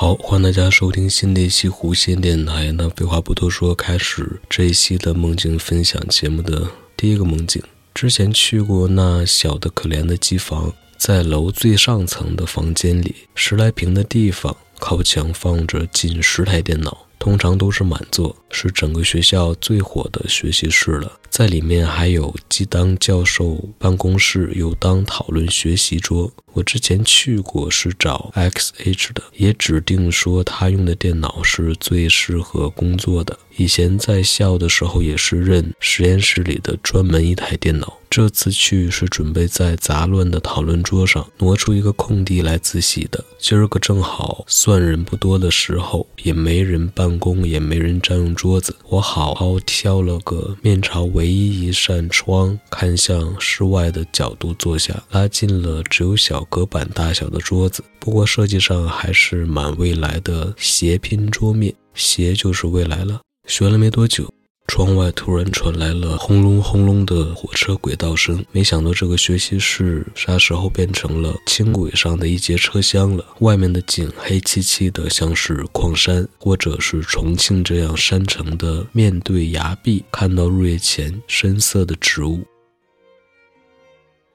好，欢迎大家收听新的一期弧线电台。那废话不多说，开始这一期的梦境分享节目的第一个梦境。之前去过那小的可怜的机房，在楼最上层的房间里，十来平的地方，靠墙放着近十台电脑，通常都是满座，是整个学校最火的学习室了。在里面还有既当教授办公室，又当讨论学习桌。我之前去过，是找 XH 的，也指定说他用的电脑是最适合工作的。以前在校的时候，也是认实验室里的专门一台电脑。这次去是准备在杂乱的讨论桌上挪出一个空地来自习的。今儿个正好算人不多的时候，也没人办公，也没人占用桌子，我好好挑了个面朝唯一一扇窗看向室外的角度坐下，拉近了只有小隔板大小的桌子。不过设计上还是蛮未来的斜拼桌面，斜就是未来了。学了没多久。窗外突然传来了轰隆轰隆的火车轨道声，没想到这个学习室啥时候变成了轻轨上的一节车厢了。外面的景黑漆漆的，像是矿山或者是重庆这样山城的面对崖壁，看到入夜前深色的植物。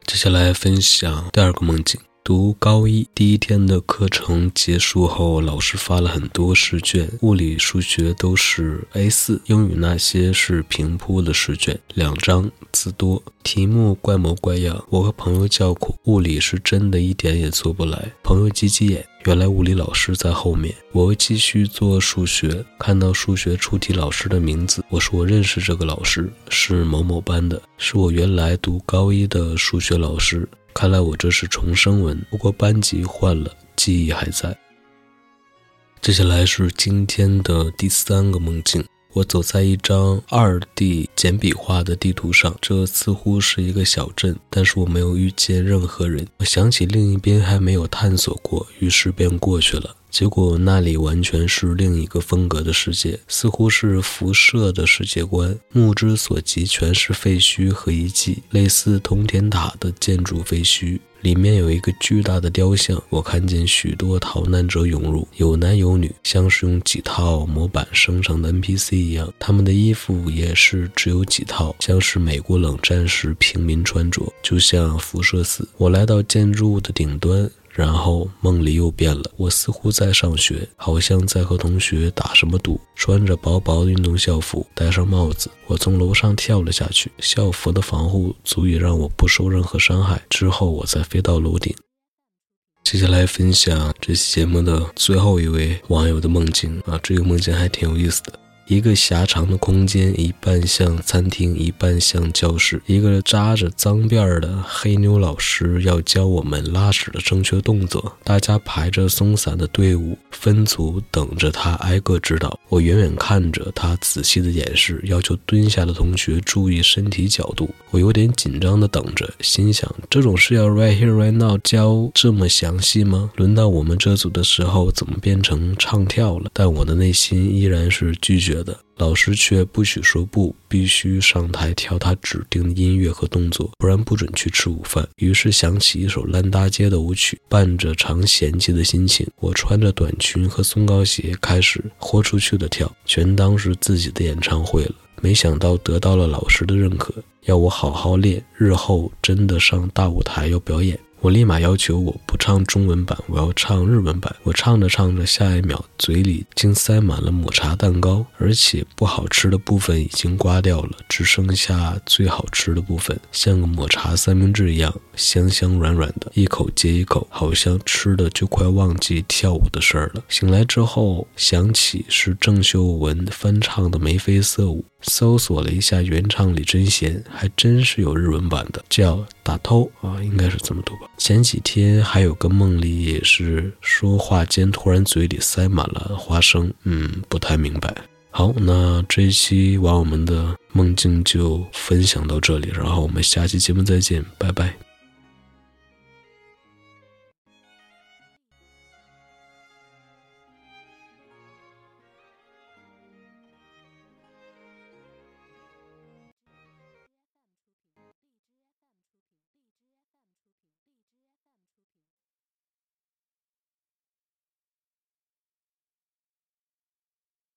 接下来分享第二个梦境。读高一第一天的课程结束后，老师发了很多试卷，物理、数学都是 A4，英语那些是平铺的试卷，两张，字多，题目怪模怪样。我和朋友叫苦，物理是真的一点也做不来。朋友挤挤眼，原来物理老师在后面。我会继续做数学，看到数学出题老师的名字，我说我认识这个老师，是某某班的，是我原来读高一的数学老师。看来我这是重生文，不过班级换了，记忆还在。接下来是今天的第三个梦境。我走在一张二 D 简笔画的地图上，这似乎是一个小镇，但是我没有遇见任何人。我想起另一边还没有探索过，于是便过去了。结果那里完全是另一个风格的世界，似乎是辐射的世界观。目之所及全是废墟和遗迹，类似通天塔的建筑废墟。里面有一个巨大的雕像，我看见许多逃难者涌入，有男有女，像是用几套模板生成的 NPC 一样。他们的衣服也是只有几套，像是美国冷战时平民穿着，就像辐射四。我来到建筑物的顶端。然后梦里又变了，我似乎在上学，好像在和同学打什么赌。穿着薄薄的运动校服，戴上帽子，我从楼上跳了下去。校服的防护足以让我不受任何伤害。之后我再飞到楼顶。接下来分享这期节目的最后一位网友的梦境啊，这个梦境还挺有意思的。一个狭长的空间，一半像餐厅，一半像教室。一个扎着脏辫的黑妞老师要教我们拉屎的正确动作。大家排着松散的队伍，分组等着他挨个指导。我远远看着他仔细的演示，要求蹲下的同学注意身体角度。我有点紧张的等着，心想这种事要 right here right now 教这么详细吗？轮到我们这组的时候，怎么变成唱跳了？但我的内心依然是拒绝。的老师却不许说不，必须上台跳他指定的音乐和动作，不然不准去吃午饭。于是响起一首烂大街的舞曲，伴着常嫌弃的心情，我穿着短裙和松糕鞋开始豁出去的跳，全当是自己的演唱会了。没想到得到了老师的认可，要我好好练，日后真的上大舞台要表演。我立马要求我不唱中文版，我要唱日文版。我唱着唱着，下一秒嘴里竟塞满了抹茶蛋糕，而且不好吃的部分已经刮掉了，只剩下最好吃的部分，像个抹茶三明治一样香香软软的，一口接一口，好像吃的就快忘记跳舞的事儿了。醒来之后想起是郑秀文翻唱的眉飞色舞，搜索了一下原唱李贞贤，还真是有日文版的，叫。打偷啊，应该是这么读吧。前几天还有个梦里也是说话间突然嘴里塞满了花生，嗯，不太明白。好，那这一期网友们的梦境就分享到这里，然后我们下期节目再见，拜拜。